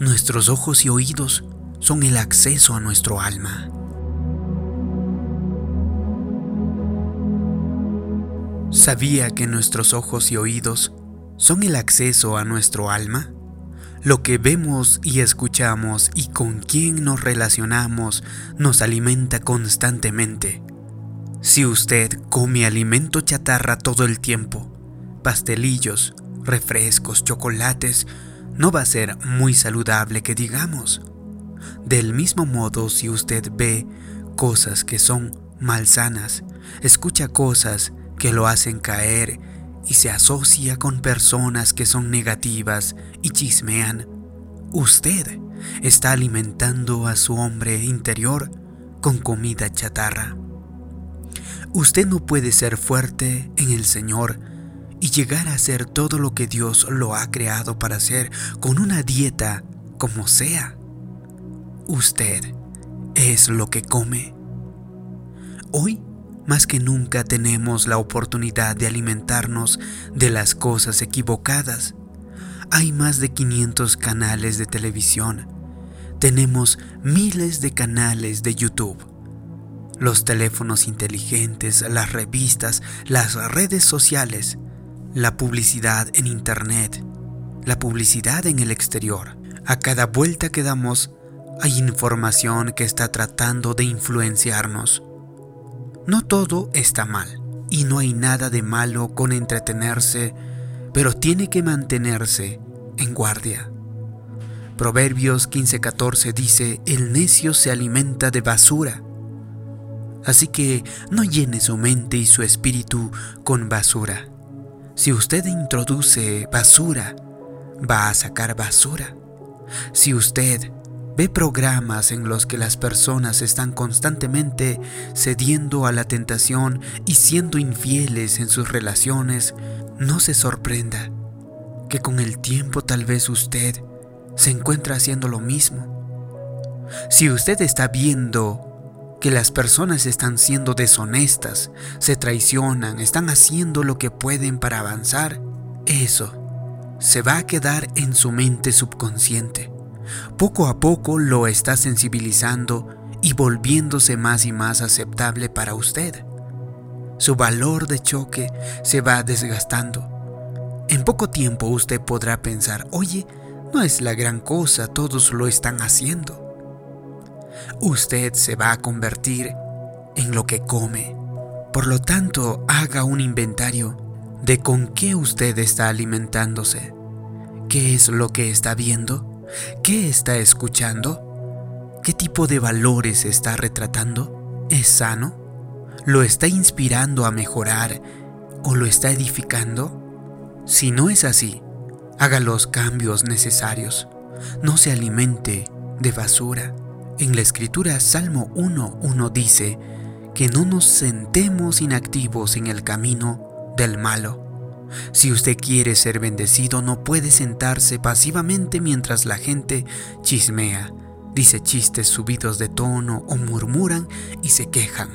Nuestros ojos y oídos son el acceso a nuestro alma. ¿Sabía que nuestros ojos y oídos son el acceso a nuestro alma? Lo que vemos y escuchamos y con quién nos relacionamos nos alimenta constantemente. Si usted come alimento chatarra todo el tiempo, pastelillos, refrescos, chocolates, no va a ser muy saludable que digamos. Del mismo modo, si usted ve cosas que son malsanas, escucha cosas que lo hacen caer y se asocia con personas que son negativas y chismean, usted está alimentando a su hombre interior con comida chatarra. Usted no puede ser fuerte en el Señor y llegar a ser todo lo que Dios lo ha creado para hacer con una dieta como sea. Usted es lo que come. Hoy, más que nunca, tenemos la oportunidad de alimentarnos de las cosas equivocadas. Hay más de 500 canales de televisión. Tenemos miles de canales de YouTube. Los teléfonos inteligentes, las revistas, las redes sociales, la publicidad en Internet, la publicidad en el exterior. A cada vuelta que damos hay información que está tratando de influenciarnos. No todo está mal y no hay nada de malo con entretenerse, pero tiene que mantenerse en guardia. Proverbios 15:14 dice, el necio se alimenta de basura. Así que no llene su mente y su espíritu con basura. Si usted introduce basura, va a sacar basura. Si usted ve programas en los que las personas están constantemente cediendo a la tentación y siendo infieles en sus relaciones, no se sorprenda que con el tiempo tal vez usted se encuentra haciendo lo mismo. Si usted está viendo que las personas están siendo deshonestas, se traicionan, están haciendo lo que pueden para avanzar, eso se va a quedar en su mente subconsciente. Poco a poco lo está sensibilizando y volviéndose más y más aceptable para usted. Su valor de choque se va desgastando. En poco tiempo usted podrá pensar, oye, no es la gran cosa, todos lo están haciendo usted se va a convertir en lo que come. Por lo tanto, haga un inventario de con qué usted está alimentándose. ¿Qué es lo que está viendo? ¿Qué está escuchando? ¿Qué tipo de valores está retratando? ¿Es sano? ¿Lo está inspirando a mejorar o lo está edificando? Si no es así, haga los cambios necesarios. No se alimente de basura. En la escritura Salmo 1.1 dice que no nos sentemos inactivos en el camino del malo. Si usted quiere ser bendecido, no puede sentarse pasivamente mientras la gente chismea, dice chistes subidos de tono o murmuran y se quejan.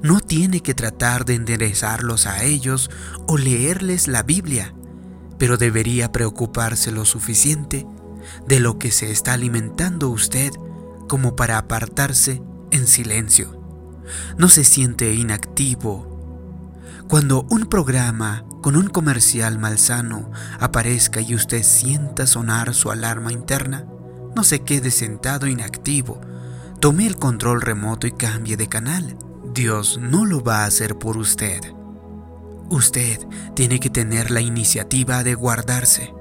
No tiene que tratar de enderezarlos a ellos o leerles la Biblia, pero debería preocuparse lo suficiente de lo que se está alimentando usted como para apartarse en silencio. No se siente inactivo. Cuando un programa con un comercial malsano aparezca y usted sienta sonar su alarma interna, no se quede sentado inactivo. Tome el control remoto y cambie de canal. Dios no lo va a hacer por usted. Usted tiene que tener la iniciativa de guardarse.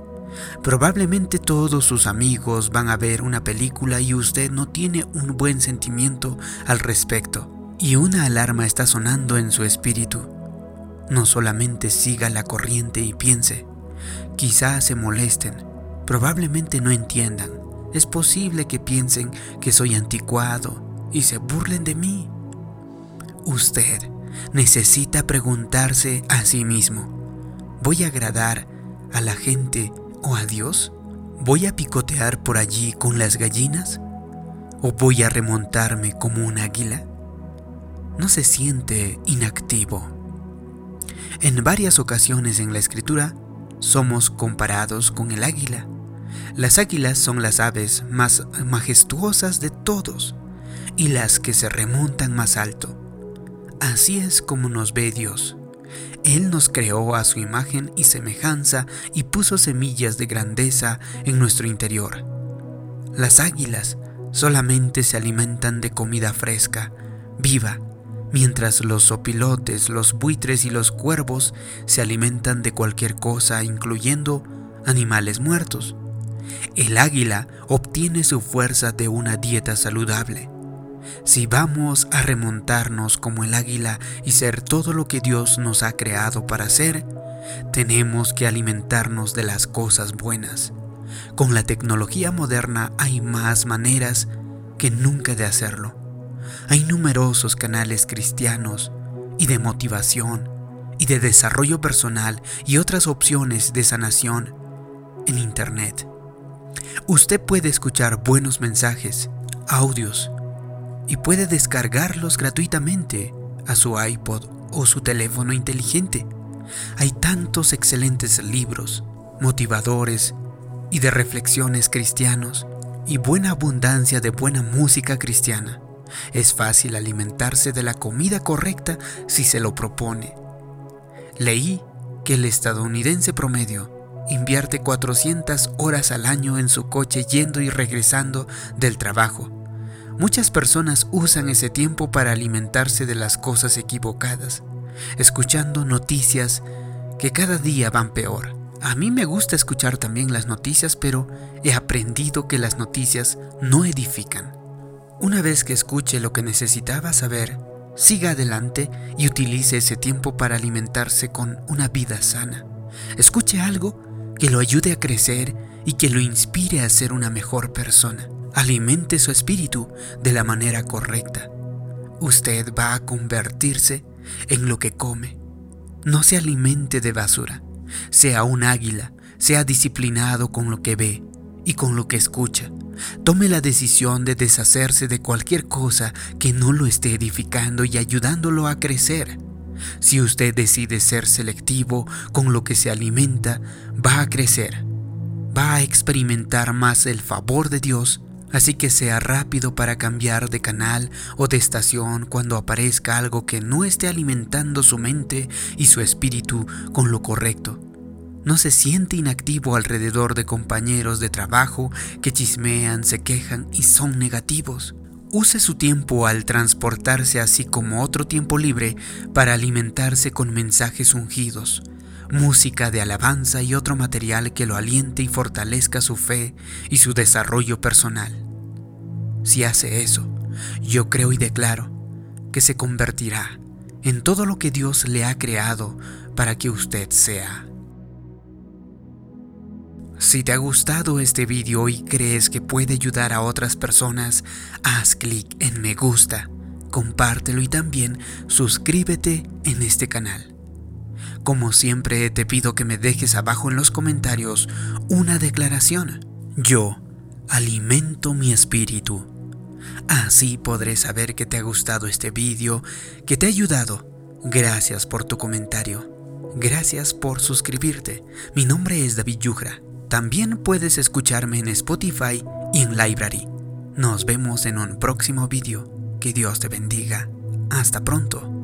Probablemente todos sus amigos van a ver una película y usted no tiene un buen sentimiento al respecto. Y una alarma está sonando en su espíritu. No solamente siga la corriente y piense. Quizás se molesten. Probablemente no entiendan. Es posible que piensen que soy anticuado y se burlen de mí. Usted necesita preguntarse a sí mismo, ¿voy a agradar a la gente o a Dios? ¿Voy a picotear por allí con las gallinas? ¿O voy a remontarme como un águila? No se siente inactivo. En varias ocasiones en la escritura somos comparados con el águila. Las águilas son las aves más majestuosas de todos y las que se remontan más alto. Así es como nos ve Dios. Él nos creó a su imagen y semejanza y puso semillas de grandeza en nuestro interior. Las águilas solamente se alimentan de comida fresca, viva, mientras los sopilotes, los buitres y los cuervos se alimentan de cualquier cosa, incluyendo animales muertos. El águila obtiene su fuerza de una dieta saludable. Si vamos a remontarnos como el águila y ser todo lo que Dios nos ha creado para ser, tenemos que alimentarnos de las cosas buenas. Con la tecnología moderna hay más maneras que nunca de hacerlo. Hay numerosos canales cristianos y de motivación y de desarrollo personal y otras opciones de sanación en Internet. Usted puede escuchar buenos mensajes, audios, y puede descargarlos gratuitamente a su iPod o su teléfono inteligente. Hay tantos excelentes libros, motivadores y de reflexiones cristianos y buena abundancia de buena música cristiana. Es fácil alimentarse de la comida correcta si se lo propone. Leí que el estadounidense promedio invierte 400 horas al año en su coche yendo y regresando del trabajo Muchas personas usan ese tiempo para alimentarse de las cosas equivocadas, escuchando noticias que cada día van peor. A mí me gusta escuchar también las noticias, pero he aprendido que las noticias no edifican. Una vez que escuche lo que necesitaba saber, siga adelante y utilice ese tiempo para alimentarse con una vida sana. Escuche algo que lo ayude a crecer y que lo inspire a ser una mejor persona alimente su espíritu de la manera correcta. Usted va a convertirse en lo que come. No se alimente de basura. Sea un águila, sea disciplinado con lo que ve y con lo que escucha. Tome la decisión de deshacerse de cualquier cosa que no lo esté edificando y ayudándolo a crecer. Si usted decide ser selectivo con lo que se alimenta, va a crecer. Va a experimentar más el favor de Dios Así que sea rápido para cambiar de canal o de estación cuando aparezca algo que no esté alimentando su mente y su espíritu con lo correcto. No se siente inactivo alrededor de compañeros de trabajo que chismean, se quejan y son negativos. Use su tiempo al transportarse así como otro tiempo libre para alimentarse con mensajes ungidos música de alabanza y otro material que lo aliente y fortalezca su fe y su desarrollo personal. Si hace eso, yo creo y declaro que se convertirá en todo lo que Dios le ha creado para que usted sea. Si te ha gustado este video y crees que puede ayudar a otras personas, haz clic en me gusta, compártelo y también suscríbete en este canal. Como siempre te pido que me dejes abajo en los comentarios una declaración. Yo alimento mi espíritu. Así podré saber que te ha gustado este vídeo, que te ha ayudado. Gracias por tu comentario. Gracias por suscribirte. Mi nombre es David Yugra. También puedes escucharme en Spotify y en Library. Nos vemos en un próximo vídeo. Que Dios te bendiga. Hasta pronto.